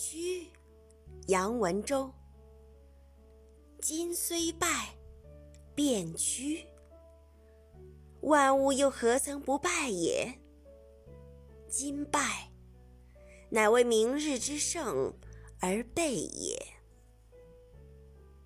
屈，杨文周。今虽败，便屈。万物又何曾不败也？今败，乃为明日之胜而备也。